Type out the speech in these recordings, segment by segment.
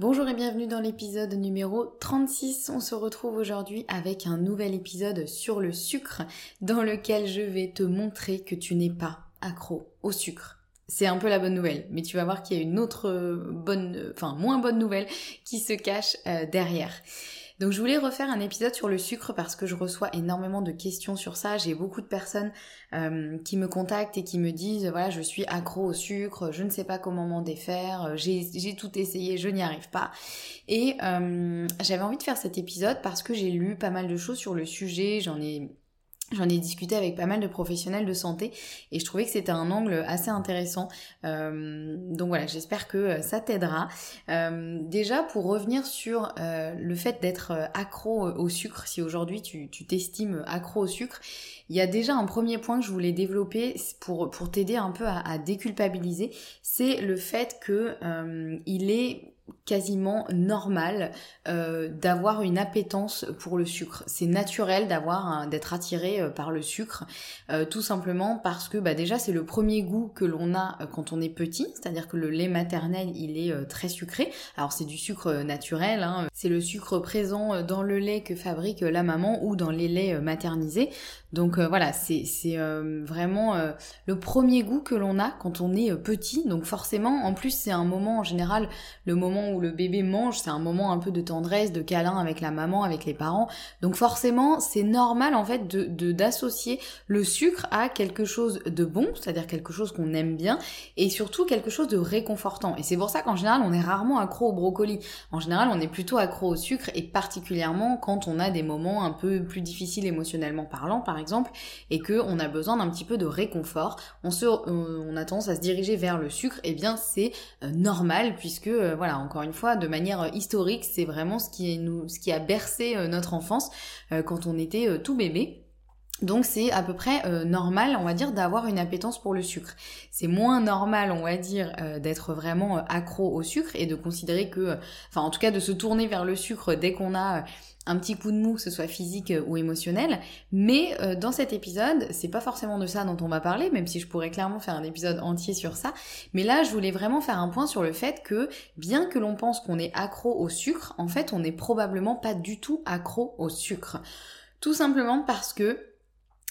Bonjour et bienvenue dans l'épisode numéro 36. On se retrouve aujourd'hui avec un nouvel épisode sur le sucre dans lequel je vais te montrer que tu n'es pas accro au sucre. C'est un peu la bonne nouvelle, mais tu vas voir qu'il y a une autre bonne, enfin moins bonne nouvelle qui se cache euh, derrière. Donc je voulais refaire un épisode sur le sucre parce que je reçois énormément de questions sur ça. J'ai beaucoup de personnes euh, qui me contactent et qui me disent voilà je suis accro au sucre, je ne sais pas comment m'en défaire, j'ai tout essayé, je n'y arrive pas. Et euh, j'avais envie de faire cet épisode parce que j'ai lu pas mal de choses sur le sujet, j'en ai J'en ai discuté avec pas mal de professionnels de santé et je trouvais que c'était un angle assez intéressant. Euh, donc voilà, j'espère que euh, ça t'aidera. Euh, déjà, pour revenir sur le fait d'être accro au sucre, si aujourd'hui tu t'estimes accro au sucre, il y a déjà un premier point que je voulais développer pour, pour t'aider un peu à, à déculpabiliser, c'est le fait que il est quasiment normal euh, d'avoir une appétence pour le sucre. C'est naturel d'avoir d'être attiré euh, par le sucre, euh, tout simplement parce que bah, déjà c'est le premier goût que l'on a quand on est petit, c'est-à-dire que le lait maternel il est très sucré. Alors c'est du sucre naturel, hein. c'est le sucre présent dans le lait que fabrique la maman ou dans les laits maternisés. Donc voilà, c'est vraiment le premier goût que l'on a quand on est petit. Donc forcément, en plus c'est un moment en général, le moment où le bébé mange, c'est un moment un peu de tendresse, de câlin avec la maman, avec les parents. Donc forcément, c'est normal en fait de d'associer le sucre à quelque chose de bon, c'est-à-dire quelque chose qu'on aime bien, et surtout quelque chose de réconfortant. Et c'est pour ça qu'en général, on est rarement accro au brocoli. En général, on est plutôt accro au sucre, et particulièrement quand on a des moments un peu plus difficiles émotionnellement parlant, par exemple, et que on a besoin d'un petit peu de réconfort. On se, on a tendance à se diriger vers le sucre. Et eh bien, c'est euh, normal puisque euh, voilà, encore une fois, de manière euh, historique, c'est vraiment ce qui, nous, ce qui a bercé euh, notre enfance euh, quand on était tout bébé. Donc c'est à peu près normal, on va dire, d'avoir une appétence pour le sucre. C'est moins normal, on va dire, d'être vraiment accro au sucre et de considérer que, enfin en tout cas de se tourner vers le sucre dès qu'on a un petit coup de mou, que ce soit physique euh, ou émotionnel. Mais euh, dans cet épisode, c'est pas forcément de ça dont on va parler, même si je pourrais clairement faire un épisode entier sur ça. Mais là, je voulais vraiment faire un point sur le fait que, bien que l'on pense qu'on est accro au sucre, en fait, on n'est probablement pas du tout accro au sucre. Tout simplement parce que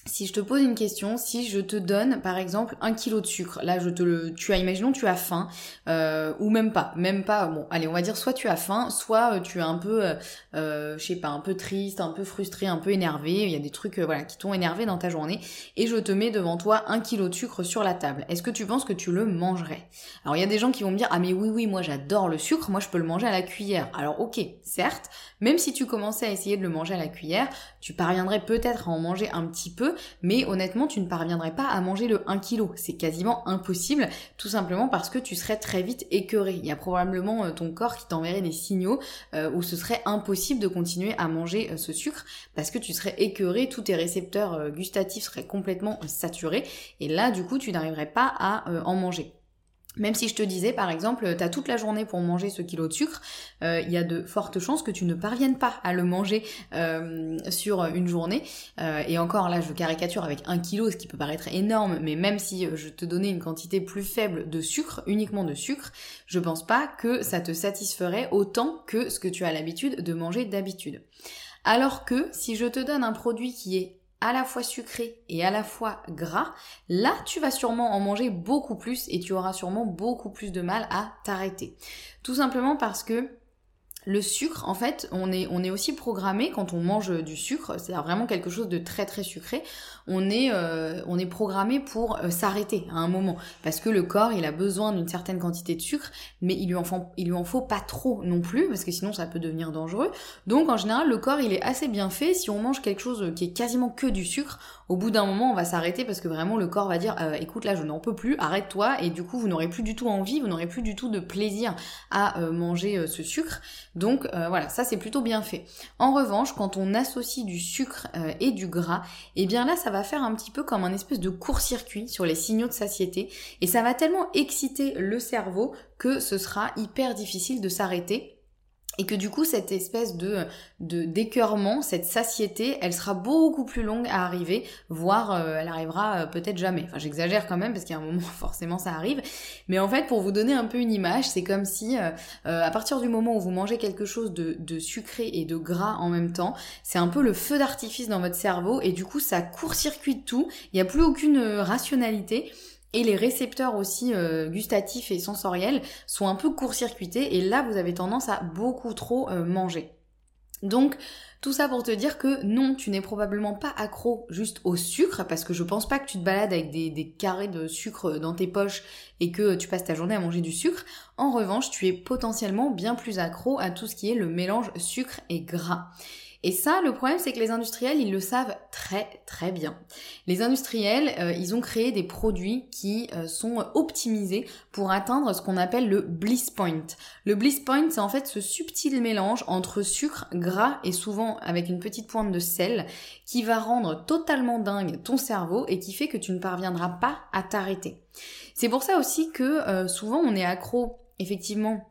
si je te pose une question, si je te donne par exemple un kilo de sucre, là je te le, tu as, imaginons tu as faim, euh, ou même pas, même pas, bon, allez on va dire soit tu as faim, soit euh, tu es un peu, euh, euh, je sais pas, un peu triste, un peu frustré, un peu énervé, il y a des trucs voilà qui t'ont énervé dans ta journée, et je te mets devant toi un kilo de sucre sur la table. Est-ce que tu penses que tu le mangerais? Alors il y a des gens qui vont me dire ah mais oui oui moi j'adore le sucre, moi je peux le manger à la cuillère. Alors ok, certes, même si tu commençais à essayer de le manger à la cuillère, tu parviendrais peut-être à en manger un petit peu mais honnêtement, tu ne parviendrais pas à manger le 1 kg. C'est quasiment impossible, tout simplement parce que tu serais très vite écœuré. Il y a probablement euh, ton corps qui t'enverrait des signaux euh, où ce serait impossible de continuer à manger euh, ce sucre parce que tu serais écœuré, tous tes récepteurs gustatifs seraient complètement saturés et là, du coup, tu n'arriverais pas à en manger. Même si je te disais, par exemple, tu as toute la journée pour manger ce kilo de sucre, euh, il y a de fortes chances que tu ne parviennes pas à le manger euh, sur une journée. Euh, et encore là, je caricature avec un kilo, ce qui peut paraître énorme, mais même si je te donnais une quantité plus faible de sucre, uniquement de sucre, je pense pas que ça te satisferait autant que ce que tu as l'habitude de manger d'habitude. Alors que si je te donne un produit qui est à la fois sucré et à la fois gras, là tu vas sûrement en manger beaucoup plus et tu auras sûrement beaucoup plus de mal à t'arrêter. Tout simplement parce que le sucre, en fait, on est, on est aussi programmé quand on mange du sucre, c'est-à-dire vraiment quelque chose de très très sucré, on est, euh, on est programmé pour euh, s'arrêter à un moment. Parce que le corps, il a besoin d'une certaine quantité de sucre, mais il lui, en faut, il lui en faut pas trop non plus, parce que sinon ça peut devenir dangereux. Donc en général, le corps, il est assez bien fait. Si on mange quelque chose qui est quasiment que du sucre, au bout d'un moment, on va s'arrêter parce que vraiment le corps va dire euh, écoute là, je n'en peux plus, arrête-toi, et du coup, vous n'aurez plus du tout envie, vous n'aurez plus du tout de plaisir à manger ce sucre. Donc voilà, ça c'est plutôt bien fait. En revanche, quand on associe du sucre et du gras, eh bien là, ça va faire un petit peu comme un espèce de court-circuit sur les signaux de satiété et ça va tellement exciter le cerveau que ce sera hyper difficile de s'arrêter et que du coup cette espèce de de d'écœurement, cette satiété, elle sera beaucoup plus longue à arriver, voire euh, elle arrivera euh, peut-être jamais. Enfin j'exagère quand même parce qu'il y a un moment forcément ça arrive, mais en fait pour vous donner un peu une image, c'est comme si euh, à partir du moment où vous mangez quelque chose de, de sucré et de gras en même temps, c'est un peu le feu d'artifice dans votre cerveau et du coup ça court-circuite tout, il n'y a plus aucune rationalité et les récepteurs aussi euh, gustatifs et sensoriels sont un peu court-circuités et là vous avez tendance à beaucoup trop euh, manger. Donc tout ça pour te dire que non, tu n'es probablement pas accro juste au sucre, parce que je pense pas que tu te balades avec des, des, carrés de sucre dans tes poches et que tu passes ta journée à manger du sucre. En revanche, tu es potentiellement bien plus accro à tout ce qui est le mélange sucre et gras. Et ça, le problème, c'est que les industriels, ils le savent très très bien. Les industriels, euh, ils ont créé des produits qui euh, sont optimisés pour atteindre ce qu'on appelle le bliss point. Le bliss point, c'est en fait ce subtil mélange entre sucre, gras et souvent avec une petite pointe de sel qui va rendre totalement dingue ton cerveau et qui fait que tu ne parviendras pas à t'arrêter. C'est pour ça aussi que euh, souvent on est accro effectivement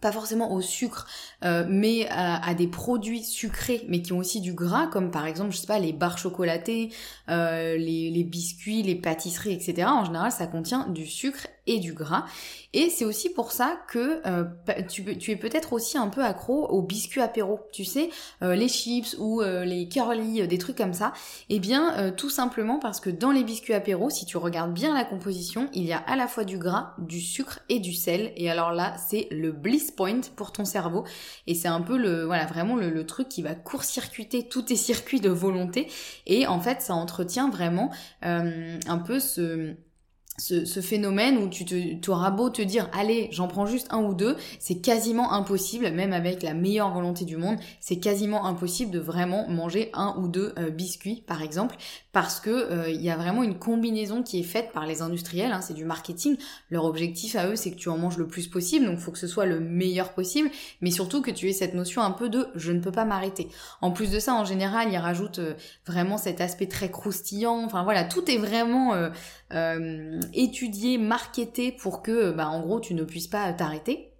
pas forcément au sucre, euh, mais à, des produits sucrés, mais qui ont aussi du gras, comme par exemple, je sais pas, les barres chocolatées, euh, les, les, biscuits, les pâtisseries, etc. En général, ça contient du sucre et du gras. Et c'est aussi pour ça que euh, tu, tu, es peut-être aussi un peu accro aux biscuits apéro, tu sais, euh, les chips ou euh, les curly, des trucs comme ça. Eh bien, tout simplement parce que dans les biscuits apéro, si tu regardes bien la composition, il y a à la fois du gras, du sucre et du sel. Et alors là, c'est le bliss point pour ton cerveau. Et c'est un peu le, voilà, vraiment le, le truc qui va court-circuiter tous tes circuits de volonté. Et en fait, ça entretient vraiment un peu ce ce, phénomène où tu, te, auras beau te dire allez j'en prends juste un ou deux, c'est quasiment impossible, même avec la meilleure volonté du monde, c'est quasiment impossible de vraiment manger un ou deux euh, biscuits par exemple, parce que euh, il y a vraiment une combinaison qui est faite par les industriels, hein, c'est du marketing. Leur objectif à eux c'est que tu en manges le plus possible, donc faut que ce soit le meilleur possible, mais surtout que tu aies cette notion un peu de je ne peux pas m'arrêter. En plus de ça, en général, ils rajoutent euh, vraiment cet aspect très croustillant. Enfin voilà, tout est vraiment étudié, marketé pour que, bah, en gros, tu ne puisses pas t'arrêter.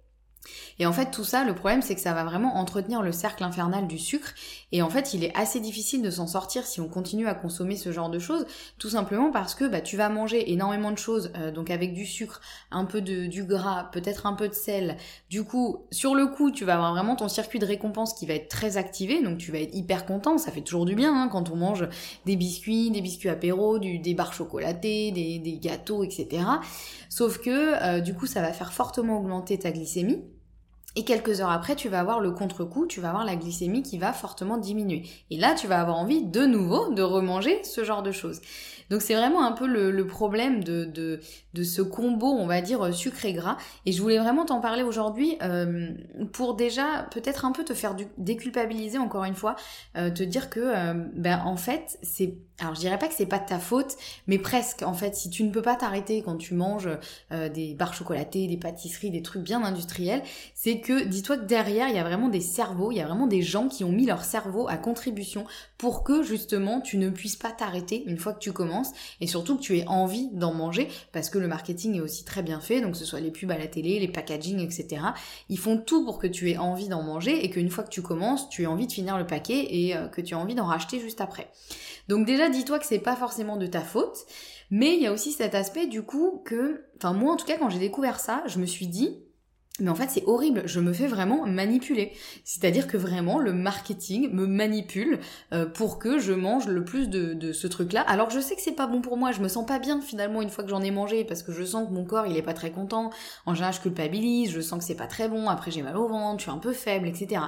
Et en fait, tout ça, le problème, c'est que ça va vraiment entretenir le cercle infernal du sucre. Et en fait, il est assez difficile de s'en sortir si on continue à consommer ce genre de choses, tout simplement parce que bah, tu vas manger énormément de choses, euh, donc avec du sucre, un peu de du gras, peut-être un peu de sel. Du coup, sur le coup, tu vas avoir vraiment ton circuit de récompense qui va être très activé, donc tu vas être hyper content. Ça fait toujours du bien hein, quand on mange des biscuits, des biscuits apéro, du, des barres chocolatées, des, gâteaux, etc. Sauf que euh, du coup, ça va faire fortement augmenter ta glycémie. Et quelques heures après, tu vas avoir le contre-coup, tu vas avoir la glycémie qui va fortement diminuer. Et là, tu vas avoir envie de nouveau de remanger ce genre de choses. Donc c'est vraiment un peu le, problème de, de, ce combo, on va dire, sucré gras. Et je voulais vraiment t'en parler aujourd'hui euh, pour déjà peut-être un peu te faire déculpabiliser encore une fois, euh, te dire que euh, ben en fait c'est alors je dirais pas que c'est pas de ta faute, mais presque en fait. Si tu ne peux pas t'arrêter quand tu manges des barres chocolatées, des pâtisseries, des trucs bien industriels, c'est dis-toi que derrière il y a vraiment des cerveaux, il y a vraiment des gens qui ont mis leur cerveau à contribution pour que justement tu ne puisses pas t'arrêter une fois que tu commences et surtout que tu aies envie d'en manger parce que le marketing est aussi très bien fait, donc que ce soit les pubs à la télé, les packaging, etc. Ils font tout pour que tu aies envie d'en manger et qu'une fois que tu commences, tu aies envie de finir le paquet et euh, que tu aies envie d'en racheter juste après. Donc déjà, dis-toi que c'est pas forcément de ta faute, mais il y a aussi cet aspect du coup que, enfin moi en tout cas quand j'ai découvert ça, je me suis dit, Mais en fait, c'est horrible. Je me fais vraiment manipuler. C'est-à-dire que vraiment, le marketing me manipule euh, pour que je mange le plus de, de ce truc-là. Alors, je sais que c'est pas bon pour moi. Je me sens pas bien finalement une fois que j'en ai mangé parce que je sens que mon corps il est pas très content. En général, je culpabilise. Je sens que c'est pas très bon. Après, j'ai mal au ventre. Je suis un peu faible, etc.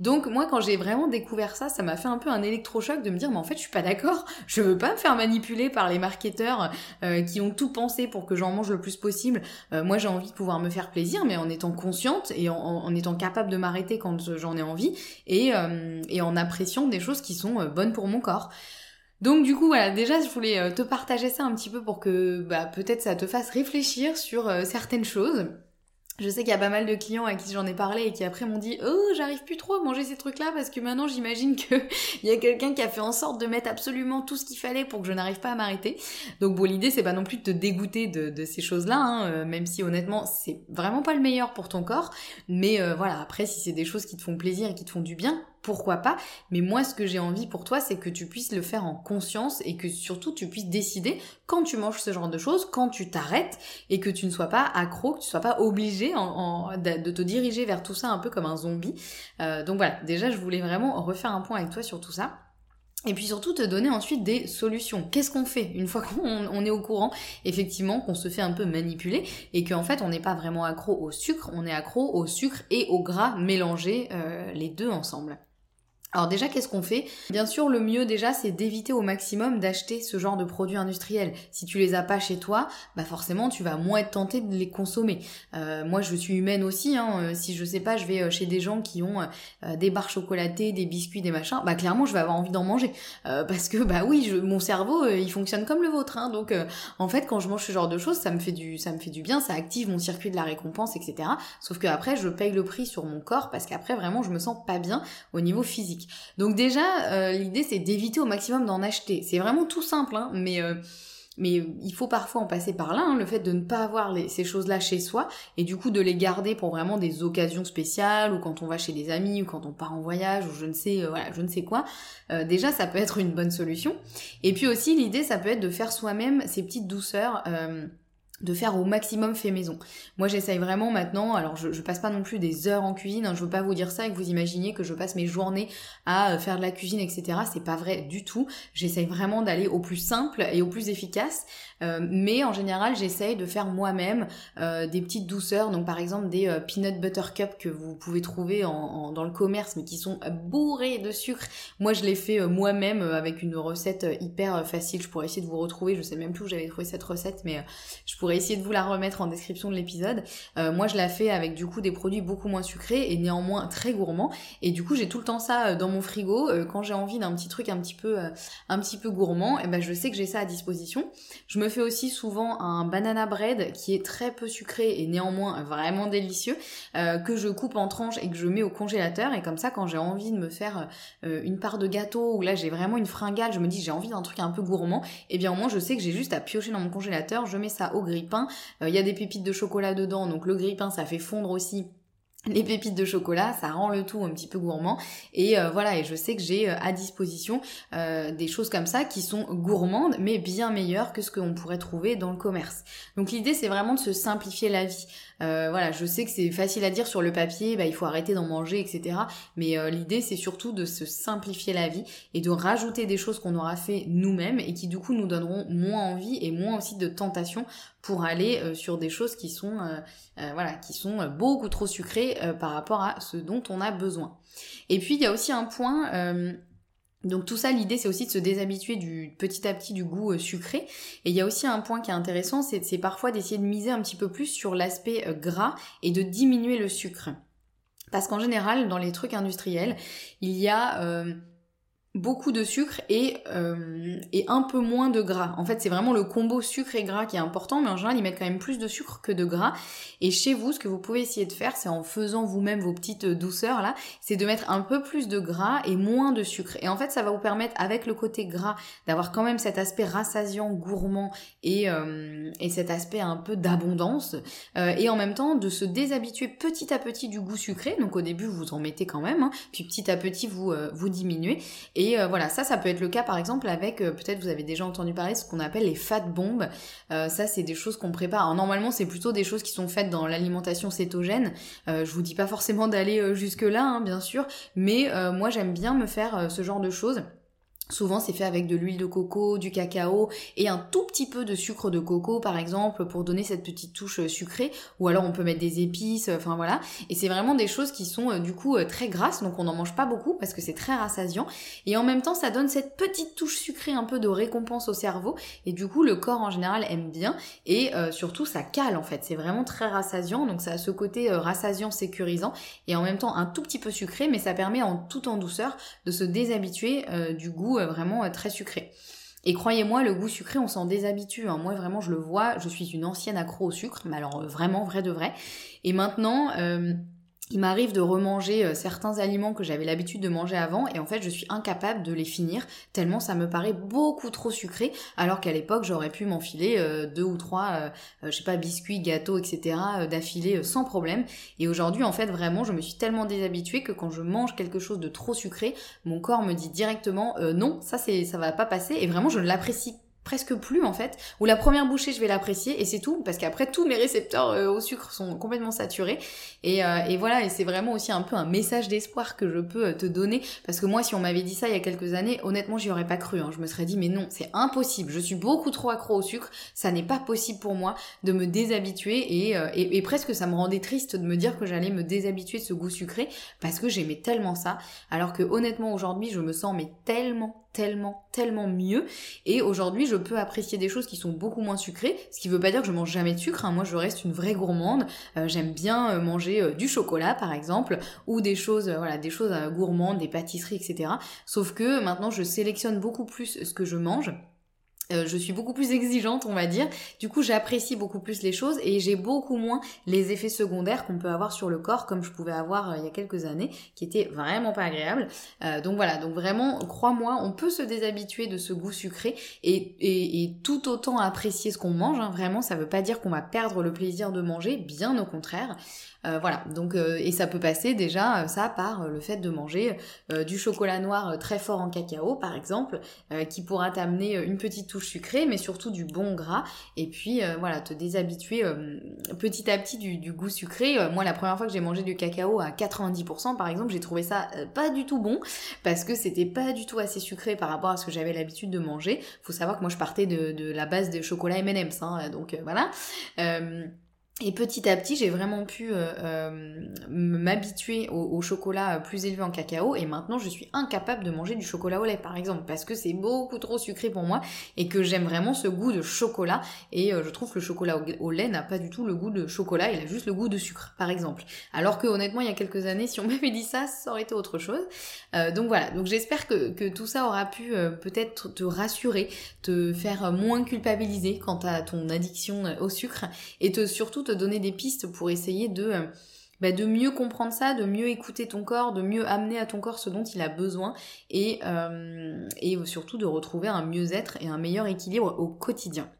Donc moi, quand j'ai vraiment découvert ça, ça m'a fait un peu un électrochoc de me dire, mais en fait, je suis pas d'accord. Je veux pas me faire manipuler par les marketeurs euh, qui ont tout pensé pour que j'en mange le plus possible. Euh, moi, j'ai envie de pouvoir me faire plaisir, mais en étant consciente et en, étant capable de m'arrêter quand j'en ai envie et, euh, et, en appréciant des choses qui sont euh, bonnes pour mon corps. Donc du coup voilà, déjà je voulais euh, te partager ça un petit peu pour que bah, peut-être ça te fasse réfléchir sur certaines choses. Je sais qu'il y a pas mal de clients à qui j'en ai parlé et qui après m'ont dit Oh, j'arrive plus trop à manger ces trucs-là parce que maintenant j'imagine qu'il y a quelqu'un qui a fait en sorte de mettre absolument tout ce qu'il fallait pour que je n'arrive pas à m'arrêter. Donc bon, l'idée c'est pas non plus de te dégoûter de, ces choses-là, hein, euh, même si honnêtement c'est vraiment pas le meilleur pour ton corps. Mais euh, voilà, après si c'est des choses qui te font plaisir et qui te font du bien, pourquoi pas. Mais moi, ce que j'ai envie pour toi, c'est que tu puisses le faire en conscience et que surtout tu puisses décider quand tu manges ce genre de choses, quand tu t'arrêtes et que tu ne sois pas accro, que tu ne sois pas obligé de te diriger vers tout ça un peu comme un zombie. Euh, donc voilà, déjà, je voulais vraiment refaire un point avec toi sur tout ça. Et puis surtout te donner ensuite des solutions. Qu'est-ce qu'on fait une fois qu'on est au courant, effectivement, qu'on se fait un peu manipuler et qu'en fait on n'est pas vraiment accro au sucre, on est accro au sucre et au gras mélangés euh, les deux ensemble. Alors déjà, qu'est-ce qu'on fait? Bien sûr, le mieux déjà, c'est d'éviter au maximum d'acheter ce genre de produits industriels. Si tu les as pas chez toi, bah forcément, tu vas moins être tenté de les consommer. Euh, moi, je suis humaine aussi. Hein. Euh, si je sais pas, je vais euh, chez des gens qui ont des barres chocolatées, des biscuits, des machins, bah clairement, je vais avoir envie d'en manger parce que bah oui, mon cerveau, il fonctionne comme le vôtre. Hein. Donc, en fait, quand je mange ce genre de choses, ça me fait du, ça me fait du bien, ça active mon circuit de la récompense, etc. Sauf que après, je paye le prix sur mon corps parce qu'après, vraiment, je me sens pas bien au niveau physique. Donc déjà, euh, l'idée c'est d'éviter au maximum d'en acheter. C'est vraiment tout simple, hein, mais euh, mais il faut parfois en passer par là, hein, le fait de ne pas avoir ces choses-là chez soi et du coup de les garder pour vraiment des occasions spéciales ou quand on va chez des amis ou quand on part en voyage ou je ne sais euh, voilà je ne sais quoi. déjà ça peut être une bonne solution. Et puis aussi l'idée ça peut être de faire soi-même ces petites douceurs de faire au maximum fait maison. Moi j'essaye vraiment maintenant, alors je, passe pas non plus des heures en cuisine, hein, je veux pas vous dire ça et que vous imaginiez que je passe mes journées à euh, faire de la cuisine, etc. C'est pas vrai du tout. J'essaye vraiment d'aller au plus simple et au plus efficace. Euh, mais en général, j'essaye de faire moi-même euh, des petites douceurs. Donc par exemple des peanut butter cups que vous pouvez trouver dans le commerce, mais qui sont bourrés de sucre. Moi, je les fais moi-même avec une recette hyper facile. Je pourrais essayer de vous retrouver. Je sais même plus où j'avais trouvé cette recette, mais je pourrais essayer de vous la remettre en description de l'épisode. moi, je la fais avec du coup des produits beaucoup moins sucrés et néanmoins très gourmands. Et du coup, j'ai tout le temps ça dans mon frigo. quand j'ai envie d'un petit truc un petit peu, un petit peu gourmand, et eh ben je sais que j'ai ça à disposition. Je me fais aussi souvent un banana bread qui est très peu sucré et néanmoins vraiment délicieux, euh, que je coupe en tranches et que je mets au congélateur. Et comme ça, quand j'ai envie de me faire euh, une part de gâteau ou là j'ai vraiment une fringale, je me dis j'ai envie d'un truc un peu gourmand, et eh bien au moins je sais que j'ai juste à piocher dans mon congélateur, je mets ça au Euh, il y a des pépites de chocolat dedans, donc le grille-pain ça fait fondre aussi les pépites de chocolat, ça rend le tout un petit peu gourmand. Et euh, voilà, et je sais que j'ai euh, à disposition des choses comme ça qui sont gourmandes, mais bien meilleures que ce qu'on pourrait trouver dans le commerce. Donc l'idée, c'est vraiment de se simplifier la vie. Voilà, je sais que c'est facile à dire sur le papier, bah, il faut arrêter d'en manger, etc. Mais l'idée, c'est surtout de se simplifier la vie et de rajouter des choses qu'on aura fait nous-mêmes et qui du coup nous donneront moins envie et moins aussi de tentation pour aller euh, sur des choses qui sont, voilà, qui sont beaucoup trop sucrées par rapport à ce dont on a besoin. Et puis il y a aussi un point donc tout ça, l'idée, c'est aussi de se déshabituer du petit à petit du goût euh, sucré. Et il y a aussi un point qui est intéressant, c'est parfois d'essayer de miser un petit peu plus sur l'aspect euh, gras et de diminuer le sucre. Parce qu'en général, dans les trucs industriels, il y a euh, beaucoup de sucre et, euh, et un peu moins de gras. En fait, c'est vraiment le combo sucre et gras qui est important, mais en général, ils mettent quand même plus de sucre que de gras. Et chez vous, ce que vous pouvez essayer de faire, c'est en faisant vous-même vos petites douceurs là, c'est de mettre un peu plus de gras et moins de sucre. Et en fait, ça va vous permettre, avec le côté gras, d'avoir quand même cet aspect rassasiant, gourmand et, euh, et cet aspect un peu d'abondance. Euh, et en même temps, de se déshabituer petit à petit du goût sucré. Donc au début, vous en mettez quand même, hein, puis petit à petit, vous, vous diminuez. Et voilà, ça, ça peut être le cas par exemple avec, peut-être vous avez déjà entendu parler de ce qu'on appelle les fat bombes. ça, c'est des choses qu'on prépare. Alors, normalement, c'est plutôt des choses qui sont faites dans l'alimentation cétogène. je vous dis pas forcément d'aller jusque là, hein, bien sûr, mais moi, j'aime bien me faire ce genre de choses. Souvent c'est fait avec de l'huile de coco, du cacao et un tout petit peu de sucre de coco par exemple pour donner cette petite touche euh, sucrée. Ou alors on peut mettre des épices, enfin voilà. Et c'est vraiment des choses qui sont euh, du coup euh, très grasses. Donc on n'en mange pas beaucoup parce que c'est très rassasiant. Et en même temps ça donne cette petite touche sucrée un peu de récompense au cerveau. Et du coup le corps en général aime bien. Et surtout ça cale en fait. C'est vraiment très rassasiant. Donc ça a ce côté rassasiant sécurisant. Et en même temps un tout petit peu sucré. Mais ça permet en tout en douceur de se déshabituer du goût euh, vraiment euh, très sucré. Et croyez-moi, le goût sucré, on s'en déshabitue. Hein. Moi, vraiment, je le vois. Je suis une ancienne accro au sucre, mais alors euh, vraiment, vrai de vrai. Et maintenant, il m'arrive de remanger euh, certains aliments que j'avais l'habitude de manger avant et en fait je suis incapable de les finir tellement ça me paraît beaucoup trop sucré alors qu'à l'époque j'aurais pu m'enfiler euh, deux ou trois euh, je sais pas biscuits, gâteaux etc d'affilée sans problème. Et aujourd'hui en fait vraiment je me suis tellement déshabituée que quand je mange quelque chose de trop sucré mon corps me dit directement non ça c'est ça va pas passer. Et vraiment je ne l'apprécie presque plus en fait, ou la première bouchée je vais l'apprécier et c'est tout, parce qu'après tous mes récepteurs euh, au sucre sont complètement saturés. Et, euh, et voilà, et c'est vraiment aussi un peu un message d'espoir que je peux euh, te donner, parce que moi si on m'avait dit ça il y a quelques années, honnêtement j'y aurais pas cru, hein. je me serais dit mais non, c'est impossible, je suis beaucoup trop accro au sucre, ça n'est pas possible pour moi de me déshabituer. Et, et, et presque ça me rendait triste de me dire que j'allais me déshabituer de ce goût sucré, parce que j'aimais tellement ça, alors que honnêtement aujourd'hui je me sens mais tellement tellement, tellement mieux. Et aujourd'hui, je peux apprécier des choses qui sont beaucoup moins sucrées, ce qui veut pas dire que je mange jamais de sucre. Hein. Moi, je reste une vraie gourmande. Euh, j'aime bien euh, manger euh, du chocolat, par exemple, ou des choses, voilà, des choses gourmandes, des pâtisseries, etc. Sauf que maintenant, je sélectionne beaucoup plus ce que je mange. Euh, je suis beaucoup plus exigeante, on va dire. Du coup, j'apprécie beaucoup plus les choses et j'ai beaucoup moins les effets secondaires qu'on peut avoir sur le corps, comme je pouvais avoir euh, il y a quelques années, qui étaient vraiment pas agréables. Euh, donc voilà, donc vraiment, crois-moi, on peut se déshabituer de ce goût sucré et, et, tout autant apprécier ce qu'on mange. Hein. Vraiment, ça veut pas dire qu'on va perdre le plaisir de manger, bien au contraire. Euh, voilà, donc euh, et ça peut passer déjà euh, ça par le fait de manger du chocolat noir très fort en cacao par exemple, qui pourra t'amener une petite sucrée, mais surtout du bon gras, et puis voilà, te déshabituer petit à petit du, goût sucré. moi, la première fois que j'ai mangé du cacao à 90%, par exemple, j'ai trouvé ça pas du tout bon, parce que c'était pas du tout assez sucré par rapport à ce que j'avais l'habitude de manger. Faut savoir que moi je partais de, la base de chocolat M&M's, hein, donc voilà. Et petit à petit, j'ai vraiment pu euh, euh, m'habituer au, chocolat plus élevé en cacao et maintenant je suis incapable de manger du chocolat au lait par exemple parce que c'est beaucoup trop sucré pour moi et que j'aime vraiment ce goût de chocolat et euh, je trouve que le chocolat au, lait n'a pas du tout le goût de chocolat, il a juste le goût de sucre par exemple. Alors que honnêtement il y a quelques années si on m'avait dit ça, ça aurait été autre chose. donc voilà, donc j'espère que, que, tout ça aura pu peut-être te rassurer, te faire moins culpabiliser quant à ton addiction au sucre et te surtout donner des pistes pour essayer de, euh, bah, de mieux comprendre ça, de mieux écouter ton corps, de mieux amener à ton corps ce dont il a besoin et, euh, et surtout de retrouver un mieux-être et un meilleur équilibre au quotidien.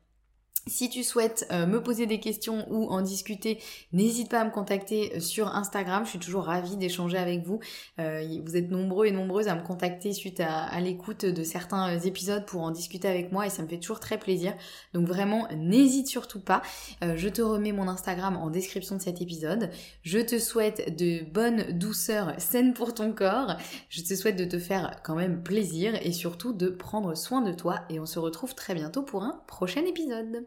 Si tu souhaites euh, me poser des questions ou en discuter, n'hésite pas à me contacter euh, sur Instagram. Je suis toujours ravie d'échanger avec vous. Euh, vous êtes nombreux et nombreuses à me contacter suite à, l'écoute de certains épisodes pour en discuter avec moi et ça me fait toujours très plaisir. Donc vraiment, n'hésite surtout pas. je te remets mon Instagram en description de cet épisode. Je te souhaite de bonnes douceurs saines pour ton corps. Je te souhaite de te faire quand même plaisir et surtout de prendre soin de toi et on se retrouve très bientôt pour un prochain épisode.